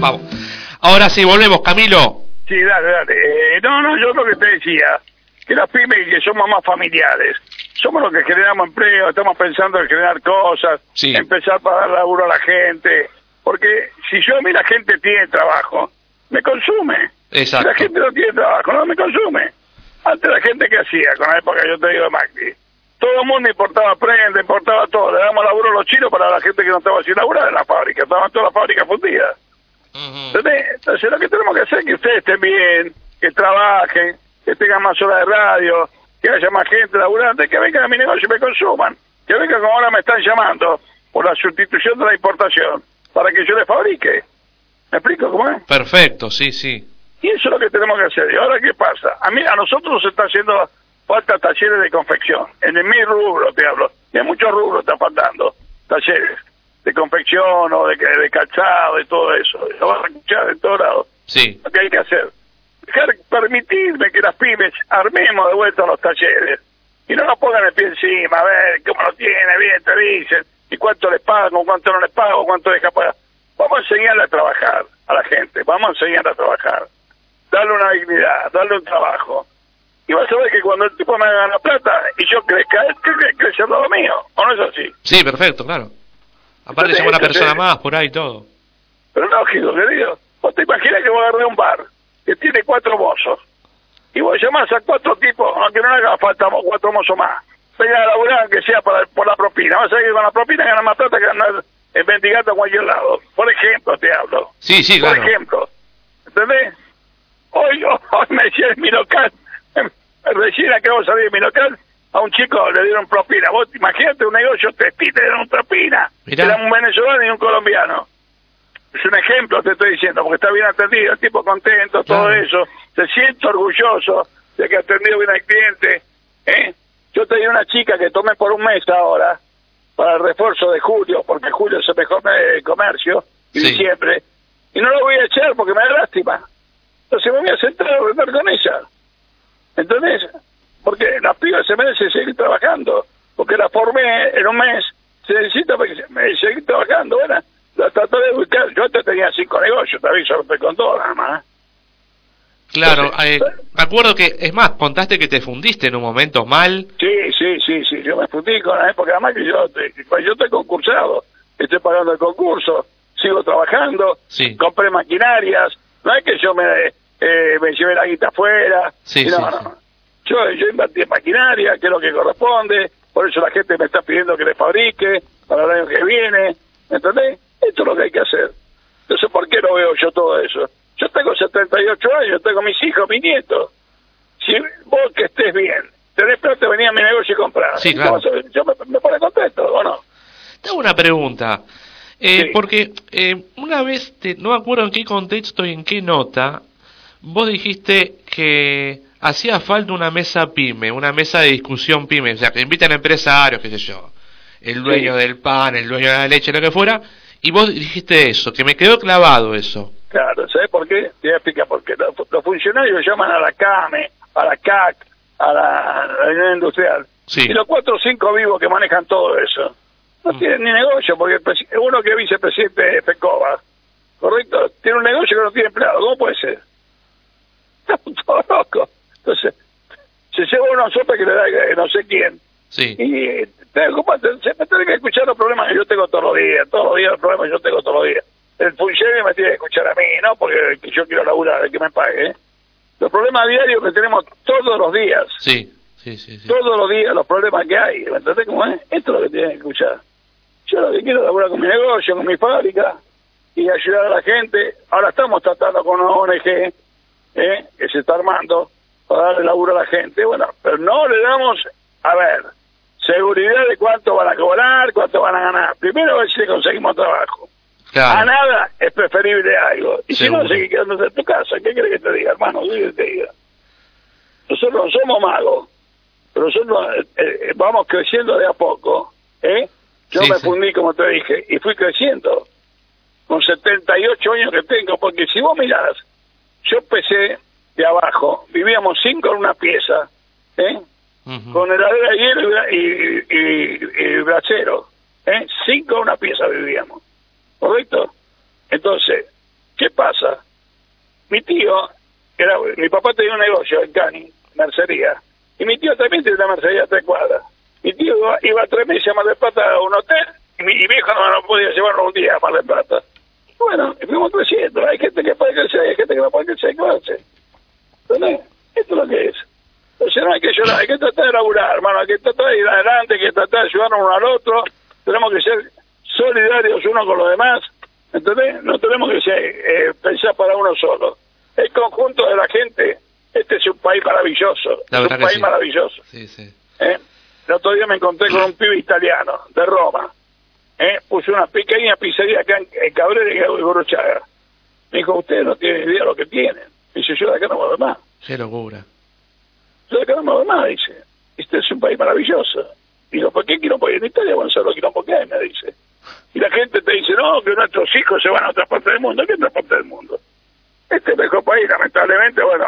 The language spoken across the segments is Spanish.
Vamos. Ahora sí, volvemos, Camilo. Sí, dale, dale. Eh, no, no, yo lo que te decía, que las pymes que somos más familiares, somos los que generamos empleo, estamos pensando en generar cosas, Sí. empezar para dar laburo a la gente, porque si yo a mí la gente tiene trabajo, me consume. Exacto. La gente no tiene trabajo, no me consume. Antes la gente que hacía, con la época yo te digo de Macri, todo el mundo importaba prenda, importaba todo, le damos laburo a los chinos para la gente que no estaba sin laburar en la fábrica, estaban todas las fábricas fundidas. ¿Entendés? Entonces lo que tenemos que hacer es que ustedes estén bien, que trabajen, que tengan más horas de radio, que haya más gente laburante, que vengan a mi negocio y me consuman, que vengan como ahora me están llamando por la sustitución de la importación, para que yo les fabrique. ¿Me explico cómo es? Perfecto, sí, sí. Y eso es lo que tenemos que hacer. ¿Y ahora qué pasa? A mí, a nosotros nos está haciendo falta talleres de confección. En el mi rubro te hablo. Y en muchos rubros está faltando talleres de confección o de, de calzado, de todo eso. Lo vas a escuchar de todos lados. Sí. Lo que hay que hacer. Dejar, permitirme que las pymes armemos de vuelta los talleres. Y no nos pongan el pie encima, a ver cómo lo tiene, bien, te dicen, y cuánto les pago, cuánto no les pago, cuánto deja pagar. Vamos a enseñarle a trabajar a la gente, vamos a enseñarle a trabajar. Darle una dignidad, darle un trabajo. Y vas a ver que cuando el tipo me haga la plata y yo crezca, él cre- crece al lado mío. ¿O no es así? Sí, perfecto, claro. Aparte, somos una persona más por ahí todo. Pero lógico, querido. Vos te imaginas que vos agarré un bar que tiene cuatro mozos y vos llamás a cuatro tipos, aunque no le haga falta cuatro mozos más. Venga a laburar aunque sea para, por la propina. Vas a que con la propina ganas más plata que ganar en Vendigato a cualquier lado. Por ejemplo, te hablo. Sí, sí, Por claro. ejemplo. ¿Entendés? Hoy, hoy me decía en mi local, recién acabo de salir de mi local, a un chico le dieron propina. Vos imagínate un negocio textil, le dieron propina. Mirá. Era un venezolano y un colombiano. Es un ejemplo, te estoy diciendo, porque está bien atendido, el tipo contento, todo eso. Se siente orgulloso de que ha atendido bien al cliente. ¿eh? Yo tenía una chica que tomé por un mes ahora, para el refuerzo de julio, porque julio es el mejor mes de comercio, y Sí. diciembre, y no lo voy a echar porque me da lástima. Entonces me voy a sentar a hablar con ella. ¿Entendés? Porque la piba se merece seguir trabajando, porque la formé en un mes, se necesita seguir trabajando. Bueno, la traté de buscar. Yo antes tenía cinco negocios, te aviso, te con nada más. Claro, Entonces, eh, me acuerdo que, es más, contaste que te fundiste en un momento mal. Sí, sí, sí, sí, yo me fundí con la época, además que yo, pues yo estoy concursado, estoy pagando el concurso, sigo trabajando, Sí. compré maquinarias, no es que yo me, eh, me llevé la guita afuera, sí, no, sí. no. Yo, yo invertí en maquinaria, que es lo que corresponde, por eso la gente me está pidiendo que le fabrique para el año que viene, ¿entendés? Esto es lo que hay que hacer. Entonces, ¿por qué no veo yo todo eso? Yo tengo 78 años, tengo mis hijos, mis nietos. Si vos que estés bien, tenés plata, venía a mi negocio y comprar. Sí, claro. Yo me, me pone contento, ¿o no? Te hago una pregunta. Eh, Sí. Porque eh, una vez, te- no me acuerdo en qué contexto y en qué nota, vos dijiste que hacía falta una mesa pyme, una mesa de discusión pyme, o sea, que invitan empresarios, qué sé yo, el dueño Sí. del pan, el dueño de la leche, lo que fuera, y vos dijiste eso, que me quedó clavado eso. Claro, ¿sabes por qué? Te voy a explicar por qué. Los, los funcionarios llaman a la CAME, a la CAC, a la, a la Unión Industrial. Sí. Y los cuatro o cinco vivos que manejan todo eso no Mm. tienen ni negocio, porque el uno que es vicepresidente de FECOBA, ¿correcto? Tiene un negocio que no tiene empleado. ¿Cómo puede ser? Estamos todos locos. Entonces, se lleva una sopa que le da no sé quién. Sí. Y te se me tiene que escuchar los problemas que yo tengo todos los días, todos los días los problemas que yo tengo todos los días. El funcionario me tiene que escuchar a mí, no porque que yo quiero laburar, el que me pague. ¿eh? Los problemas diarios que tenemos todos los días, Sí, sí, sí. sí. todos los días los problemas que hay, ¿me entendés cómo es? Esto es lo que tienen que escuchar. Yo lo que quiero es laburar con mi negocio, con mi fábrica y ayudar a la gente. Ahora estamos tratando con una ONG ¿eh? que se está armando para darle laburo a la gente. Bueno, pero no le damos, a ver, seguridad de cuánto van a cobrar, cuánto van a ganar. Primero a ver si le conseguimos trabajo. A nada es preferible algo. Y si no, seguir quedándote en tu casa. ¿Qué querés que te diga, hermano? ¿Qué te diga? Nosotros no somos magos, pero nosotros eh, eh, vamos creciendo de a poco. ¿eh? Yo Sí, me sí. fundí, como te dije, y fui creciendo con 78 años que tengo, porque si vos mirás, yo empecé de abajo, vivíamos cinco en una pieza, ¿eh? Ujú. con heladera de hielo y, y, y- y brasero. ¿eh? Cinco en una pieza vivíamos. ¿Correcto? Entonces, ¿qué pasa? Mi tío, era, mi papá tenía un negocio en Cani, mercería, y mi tío también tenía una mercería a tres cuadras. Mi tío iba, iba tres meses a Mar del Plata a un hotel, y mi, y mi hijo no, no podía llevarlo un día a Mar del Plata. Bueno, fuimos creciendo, hay gente que puede crecer, hay gente que no puede crecer, ¿qué va a hacer? ¿Entendés? Esto es lo que es. Entonces no hay que llorar, hay que tratar de laburar, hermano, hay que tratar de ir adelante, hay que tratar de ayudarnos uno al otro, tenemos que ser solidarios uno con los demás, ¿entendés? No tenemos que ser, eh, pensar para uno solo. El conjunto de la gente, este es un país maravilloso, La es un país sí. maravilloso. Sí, sí. ¿eh? El otro día me encontré con un pibe italiano, de Roma, ¿eh? puso una pequeña pizzería acá en, en Cabrera y Gorochaga. Me dijo, ustedes no tienen idea de lo que tienen. Dice, yo de acá no me voy más. Qué locura. Yo de acá no me voy más, dice. Este es un país maravilloso. Digo, ¿por qué quiero ir en Italia? Bueno, solo quilombo que hay, me dice. Y la gente te dice, no, que nuestros hijos se van a otra parte del mundo. ¿Qué otra parte del mundo? Este es el mejor país, lamentablemente, bueno,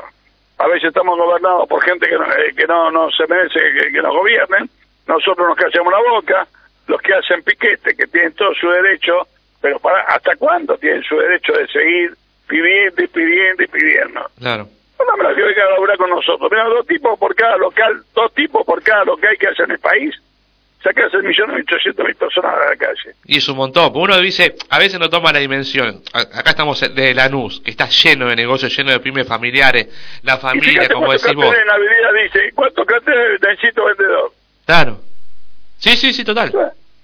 a veces estamos gobernados por gente que no, eh, que no, no se merece que, que nos gobiernen. Nosotros nos callamos la boca. Los que hacen piquete, que tienen todo su derecho, pero para ¿hasta cuándo tienen su derecho de seguir pidiendo y pidiendo y pidiendo? Claro. No me la que venga a laburar con nosotros. Mira, dos tipos por cada local, dos tipos por cada local que haya en el país. Sacas el millón y ochocientos mil personas a la calle. Y es un montón. Uno dice, a veces no toma la dimensión. Acá estamos de Lanús, que está lleno de negocios, lleno de pymes familiares, la y familia, como decís vos. en la avenida dice, ¿cuántos carteles necesito vendedor? Claro. Sí, sí, sí, total.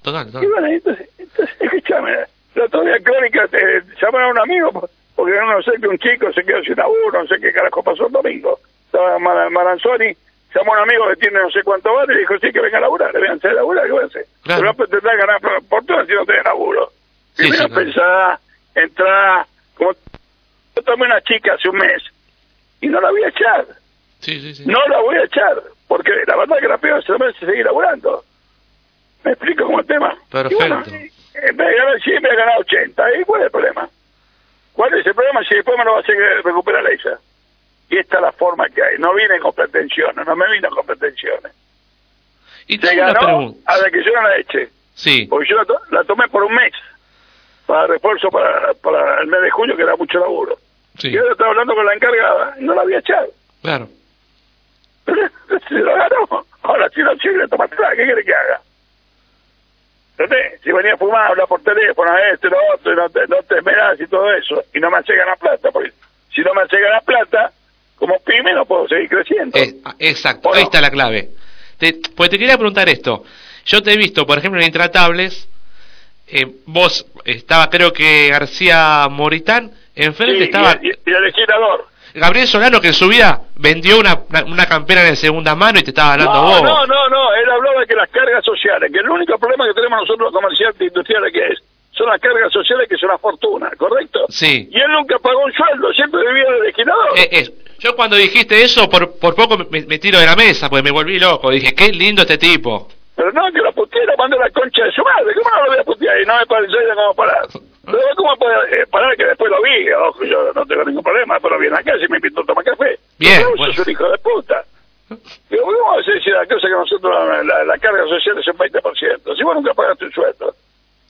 Total, Y total. bueno, entonces, entonces escúchame, la otra Crónica te llamaron a un amigo po- porque no sé que un chico se quedó sin laburo, no sé qué carajo pasó el domingo. Estaba Mar- Maranzoni, llamó a un amigo que tiene no sé cuánto vale y dijo, sí, que venga a laburar, le vengan a laburar, ¿qué voy a hacer? Claro. Pero no pretendrás ganar por, todo si no tenés laburo. Sí, Primero sí, claro. pensá, entrá, como yo tomé una chica hace un mes y no la voy a echar, Sí, sí, sí. no la voy a echar, porque la verdad que la peor se merece seguir laburando. ¿Me explico cómo el tema? Perfecto. Y bueno, en vez de ganar 100, me voy a ganar 80. ¿Y cuál es el problema? ¿Cuál es el problema si después me lo va a hacer recuperar ella? Y esta es la forma que hay. No vine con pretensiones, no me vino con pretensiones. Y Se ganó a la que yo no la eché. Sí, Porque yo la, to- la tomé por un mes. Para refuerzo para, para el mes de junio, que era mucho laburo. sí, Y ahora estaba hablando con la encargada y no la había echado. claro. se lo ganó. Ahora, si no sirve, toma atrás. ¿Qué quiere que haga? ¿Entendés? Si venía a fumar, hablar por teléfono, esto lo otro, y no te, no te esmerás y todo eso, y no me hace ganar plata, porque si no me hace ganar plata, como pyme no puedo seguir creciendo. Eh, ah, exacto, ¿O ahí no? está la clave. Te, pues te quería preguntar esto. Yo te he visto, por ejemplo, en Intratables, eh, vos, estaba creo que García Moritán, enfrente Sí, estaba y, y- y el legislador. Gabriel Solano, que en su vida vendió una, una, campera de segunda mano y te estaba hablando No, vos. no, no, no, él hablaba de que las cargas sociales, que el único problema que tenemos nosotros los comerciantes industriales que es, son las cargas sociales que son una fortuna, ¿correcto? Sí. Y él nunca pagó un sueldo, siempre vivía de legislador. Eh, eh, yo cuando dijiste eso, por, por poco me, me tiro de la mesa, porque me volví loco. Dije, qué lindo este tipo. Pero no, que la puteé, la mandó a la concha de su madre. ¿Cómo no lo voy a putear? Y no me parece cómo parar. Pero ¿cómo puede eh, parar que después lo vi? Ojo, yo no tengo ningún problema, pero viene acá si me invitó a tomar café. Bien, Pero vos bueno. sos un hijo de puta. Digo, ¿cómo vas a decir la cosa que nosotros la, la- la carga social es un 20%? Si vos nunca pagaste un sueldo.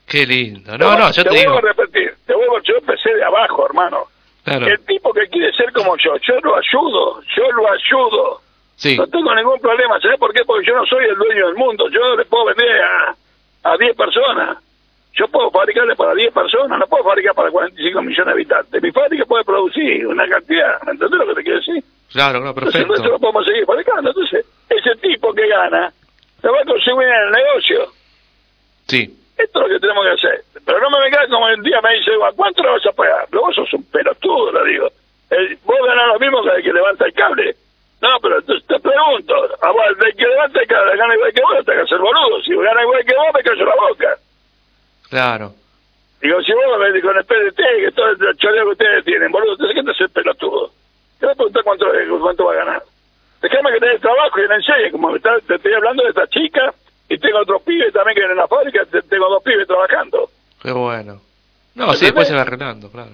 Qué lindo. No, no, yo te, digo. vuelvo a repetir, te vuelvo, yo empecé de abajo, hermano. Claro. El tipo que quiere ser como yo, yo lo ayudo, yo lo ayudo. Sí, No tengo ningún problema, ¿sabes por qué? Porque yo no soy el dueño del mundo, yo le puedo vender a, a 10 personas. Yo puedo fabricarle para 10 personas, no puedo fabricar para 45 millones de habitantes. Mi fábrica puede producir una cantidad, ¿me entendés lo que te quiero decir? claro, claro, Entonces nosotros perfecto. lo podemos seguir fabricando. Entonces, ese tipo que gana, se va a conseguir en el negocio. Sí, Esto es lo que tenemos que hacer. Pero no me vengas como el día me dice, "¿A ¿cuánto le vas a pagar? Pero vos sos un pelotudo, le digo. El- vos ganás lo mismo que el que levanta el cable. No, pero entonces te pregunto, a vos, el que cable gana igual que vos, te que hacer boludo. Si gana igual que vos, me callo la boca. claro. Digo, si vos me con el PDT, que todo el choreo que ustedes tienen, boludo, entonces ¿qué te hace pelotudo? Te voy a preguntar cuánto, cuánto va a ganar. Déjame que te dé trabajo y le enseñe, como me está- te estoy hablando de esta chica, y tengo otros pibes también que en la fábrica, te- tengo dos pibes trabajando. Qué bueno. No, sí, después se va arreglando, claro.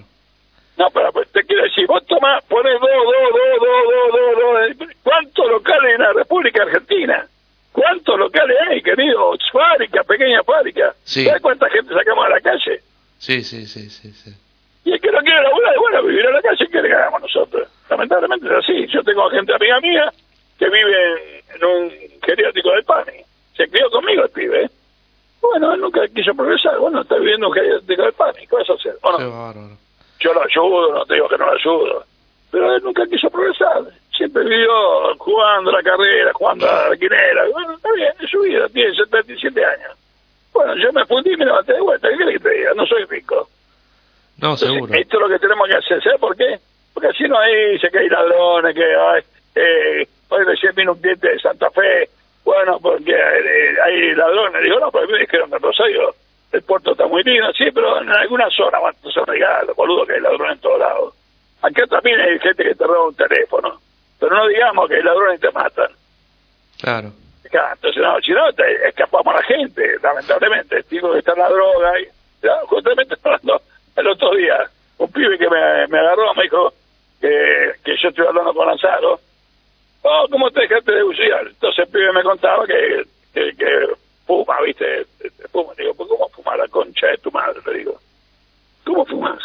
No, pero pues, te quiero decir, vos tomás, ponés dos, dos, dos, dos, dos, dos, dos. eh, ¿Cuántos locales en la República Argentina? ¿Cuántos locales hay, querido? Fábrica, pequeña fábrica. Sí. ¿Sabes cuánta gente sacamos a la calle? Sí, sí, sí, sí, sí. Y el que no quiere laburar, bueno, vivir en la calle, ¿qué le hagamos nosotros? Lamentablemente es así. Yo tengo gente amiga mía que vive en un geriátrico del PANI. Se crió conmigo el pibe. Bueno, él nunca quiso progresar. Bueno, está viviendo en un geriátrico del PANI. ¿Qué vas a hacer? ¿O no? Yo lo ayudo, no te digo que no lo ayudo. Pero él nunca quiso progresar. Siempre vivió jugando la carrera, jugando a la quinera. Bueno, está bien, es su vida, tiene 77 años. Bueno, yo me fundí y me levanté de vuelta. ¿Qué quieres que te diga? No soy rico. No, seguro. Esto es lo que tenemos que hacer. ¿Sabes por qué? Porque así no hay, dice que hay ladrones, que hay, eh, hoy recién vino un cliente de Santa Fe. Bueno, porque eh, hay ladrones. Digo, no, pero me dijeron que Rosario el puerto está muy lindo, sí, pero en alguna zona van a hacer regalos, boludo, que hay ladrones en todos lados. Acá también hay gente que te roba un teléfono, pero no digamos que hay ladrones te matan. Claro. entonces, no, si no, te escapamos a la gente, lamentablemente. Digo que está la droga. Y, justamente hablando el otro día, un pibe que me, me agarró me dijo que, que yo estoy hablando con Lanzaro. Oh, ¿cómo te dejaste de huir? Entonces el pibe me contaba que, que, que fuma, ¿viste? Fuma. Digo, pues ¿cómo fumar la concha de tu madre? Le digo, ¿cómo fumas?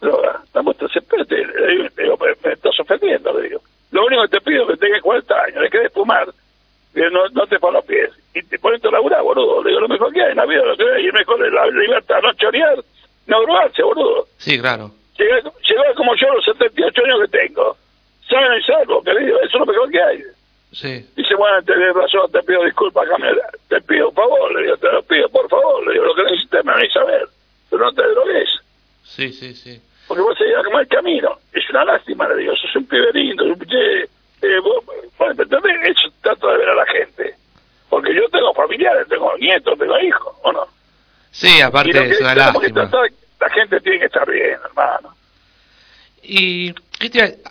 Droga, estamos, espérate, le digo, digo me, estás ofendiendo, le digo. Lo único que te pido es que tengas 40 años, le quedes fumar, no, no te pongas los pies. Y te pones a laburar, boludo. Le digo, lo mejor que hay en la vida, lo que hay, y mejor es la libertad, no chorear, no drogarse, boludo. Sí, claro. Llegar, como yo a los 78 años que tengo. Saben y salvo, que le digo, eso es lo mejor que hay. Sí. Dice, bueno, tenés razón, te pido disculpas, te pido favor, le digo, te lo pido, por favor, le digo, lo que necesitas me a saber, pero no te drogues. Sí, sí, sí. Porque vos seguís a el camino. Es una lástima, le digo, sos un pibe lindo, eh, eh, vos, bueno, ¿entendés? Eso trato de ver a la gente. Porque yo tengo familiares, tengo nietos, tengo hijos, ¿o no? Sí, aparte es una lástima. la gente tiene que estar bien, hermano. Y,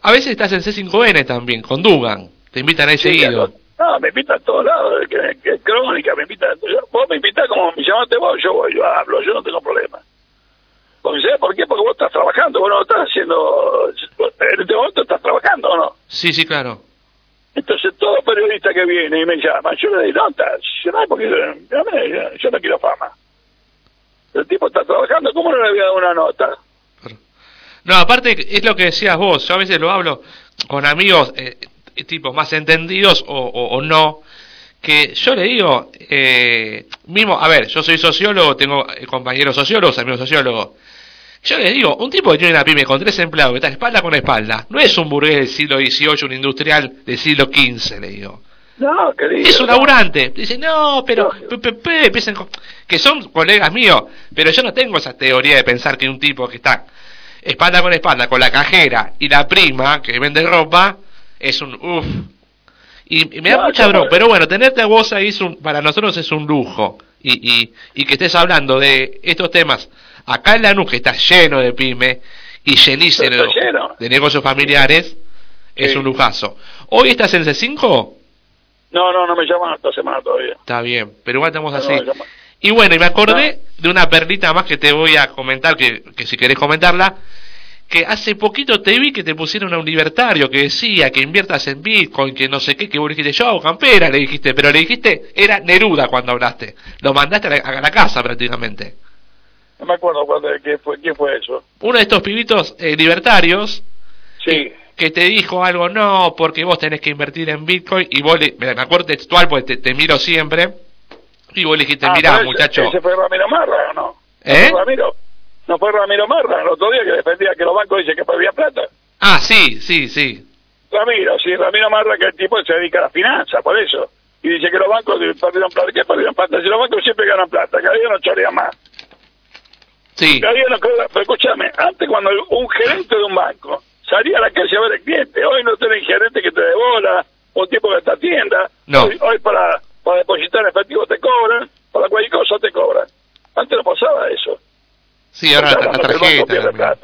a veces estás en C5N también, con Dugan. Te invitan ahí seguido. No, me invitan a todos lados, que, que, crónica, me invitan. vos me invitás como me llamaste vos, yo voy, yo hablo, yo no tengo problema. Porque, ¿sabes por qué? Porque vos estás trabajando, vos no estás haciendo. En este momento estás trabajando, ¿o no? Sí, sí, claro. Entonces, todo periodista que viene y me llama, yo le digo, no, estás, porque yo, yo no quiero fama. El tipo está trabajando, ¿cómo no le voy a dar una nota? No, aparte es lo que decías vos, yo a veces lo hablo con amigos, eh, tipos más entendidos o, o, no, que yo le digo, eh, mismo, a ver, yo soy sociólogo, tengo eh, compañeros sociólogos, amigos sociólogos. Yo le digo, un tipo que tiene una pyme con tres empleados, que está espalda con espalda, no es un burgués del siglo XVIII, un industrial del siglo XV, le digo. No, querido. Es un laburante. Dice, no, pero, que son colegas míos, pero yo no tengo esa teoría de pensar que un tipo que está espalda con espalda con la cajera y la prima que vende ropa, es un uff. Y, me da mucha broma, pero bueno, tenerte a vos ahí es un, para nosotros es un lujo. Y, y, y que estés hablando de estos temas acá en la que está lleno de pyme y llenísimo de, negocios familiares, es un lujazo. ¿Hoy estás en C5? No, no, no me llaman esta semana todavía. Está bien, pero igual estamos así. y bueno, y me acordé de una perlita más que te voy a comentar, que, que si querés comentarla, que hace poquito te vi que te pusieron a un libertario que decía que inviertas en Bitcoin, que no sé qué, que vos dijiste, yo campera, le dijiste, pero le dijiste, era Neruda cuando hablaste, lo mandaste a la, casa prácticamente. No me acuerdo cuándo, qué, fue, quién fue eso. Uno de estos pibitos eh, libertarios, sí. que, te dijo algo, no, porque vos tenés que invertir en Bitcoin, y vos, le, me acuerdo textual, porque te, miro siempre, y vos le dijiste, ah, mirá, muchacho. ¿Ese fue Ramiro Marra o no? ¿Eh? Ramiro? ¿No fue Ramiro Marra el otro día que defendía que los bancos dicen que perdían plata? Ah, sí, sí, sí. Ramiro, sí, Ramiro Marra, que el tipo se dedica a la finanza, por eso. Y dice que los bancos perdieron plata. ¿Qué perdieron plata? Si los bancos siempre ganan plata, cada día no chorean más. Sí. Cada día no Pero escúchame, antes cuando un gerente de un banco salía a la calle a ver el cliente, hoy no tienen gerente que te bola, un tipo que está tienda. No. Hoy, para, para depositar efectivo te cobran, para cualquier cosa te cobran. Antes no pasaba eso. Sí, ahora la, la tarjeta.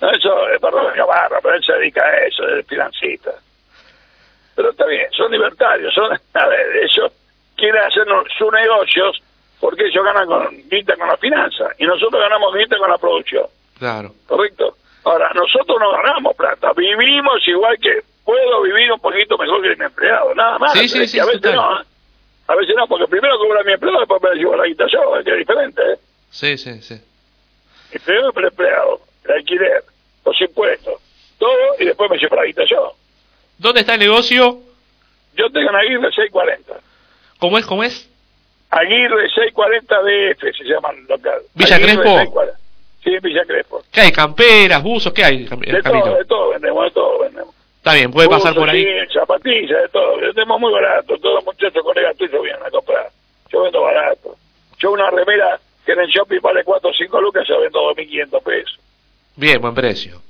No, eso es para la barra, pero él se dedica a eso, es financista. Pero está bien, son libertarios, son, a ver, ellos quieren hacer sus negocios porque ellos ganan con guita con la finanza y nosotros ganamos guita con la producción. Claro. ¿Correcto? Ahora, nosotros no ganamos plata, vivimos igual que puedo vivir un poquito mejor que mi empleado, nada más. Sí, sí, sí, a veces no, ¿eh? A veces no, porque primero cobra mi empleado, después me llevo la guita yo, que es diferente. ¿eh? Sí, sí, sí el empleado. el alquiler, los impuestos, todo, y después me llevo la guita yo. ¿Dónde está el negocio? Yo tengo en Aguirre 640. ¿Cómo es? ¿Cómo es? Aguirre 640 DF se llama el local. ¿Villa Aguirre Crespo? 640. Sí, en Villa Crespo. ¿Qué hay? ¿Camperas, buzos? ¿Qué hay, De todo, de todo vendemos, de todo vendemos. Está bien, puede pasar por ahí. jeans, zapatillas, de todo. Vendemos muy barato. Todos los muchachos colegas tuyos vienen a comprar. Yo vendo barato. Yo una remera que en el shopping vale 4 o 5 lucas, yo vendo 2.500 pesos. Bien, buen precio.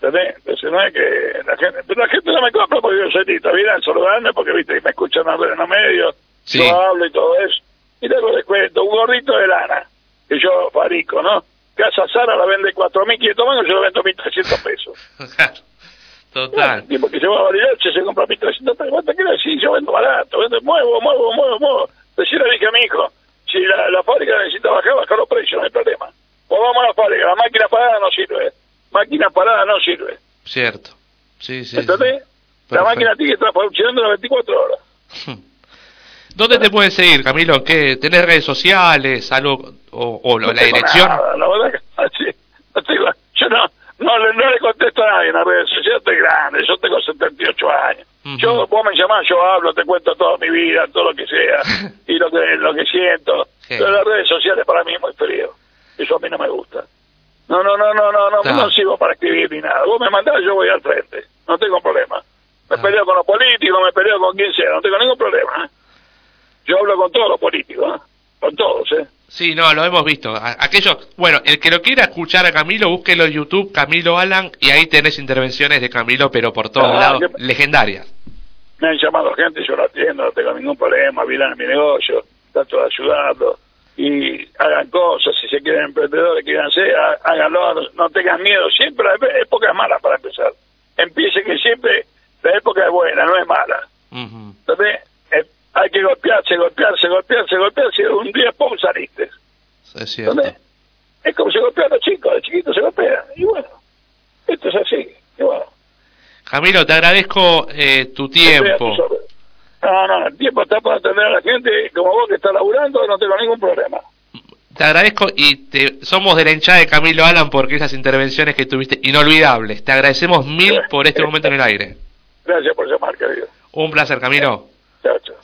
¿Entendés? Entonces no es que la gente, pero la gente no me compra porque yo soy tito, vienen a saludarme porque viste me escuchan hablar en los medios, Sí. yo hablo y todo eso. Y luego les cuento, un gorrito de lana, que yo fabrico, ¿no? Casa Sara la vende 4.500 mangos, yo lo vendo 1.300 pesos. Total. El tipo que se va a Bariloche se compra 1.300 pesos. ¿Cuánto quiere decir? Yo vendo barato, vendo, muevo, muevo, muevo, muevo. Decirle dije a mi hijo, si la, la fábrica necesita bajar, bajar los precios, no hay problema. O vamos a la fábrica, la máquina parada no sirve. Máquina parada no sirve. Cierto. Sí, sí. ¿Entendés? sí. La máquina tiene que estar funcionando las 24 horas. ¿Dónde te pueden seguir, Camilo? ¿Qué? ¿Tenés redes sociales? ¿Algo? ¿O, o No la dirección? nada, la verdad que así, no tengo, yo no, no, le, no le contesto a nadie en las redes sociales, yo estoy grande, yo tengo 78 años. Ujú. Yo, vos me llamás, yo hablo, te cuento toda mi vida, todo lo que sea, y lo que, lo que siento. Pero las redes sociales para mí es muy frío. Eso a mí no me gusta. No, no, no, no, no, no, Claro. no sigo para escribir ni nada. Vos me mandás, yo voy al frente. No tengo problema. Me Ah. peleo con los políticos, me peleo con quien sea, no tengo ningún problema. ¿eh? Yo hablo con todos los políticos, ¿eh? con todos, ¿eh? Sí, no, lo hemos visto. Aquello, bueno, el que lo quiera escuchar a Camilo, búsquelo en YouTube, Camilo Alan, y ahí tenés intervenciones de Camilo, pero por todos Ah, lados, legendarias. me han llamado gente, yo lo atiendo, no tengo ningún problema, miran mi negocio, trato de ayudarlos y hagan cosas, si se quieren emprendedores, quieren ser, há- háganlo, no, tengan miedo, siempre hay épocas malas para empezar. Empiece que siempre la época es buena, no es mala. Ujú. ¿Entendés? Eh, hay que golpearse, golpearse, golpearse, golpearse, y un día pum saliste. Es cierto. ¿Entendés? Es como se golpean los chicos, de chiquitos se golpean, y bueno, esto es así, y bueno. Camilo, te agradezco eh, tu tiempo. No, no, el tiempo está para atender a la gente, como vos que estás laburando, no tengo ningún problema. Te agradezco y te, somos de la hinchada de Camilo Alan porque esas intervenciones que tuviste inolvidables. Te agradecemos mil por este momento en el aire. Gracias por llamar, querido. Un placer, Camilo. Chao, chao.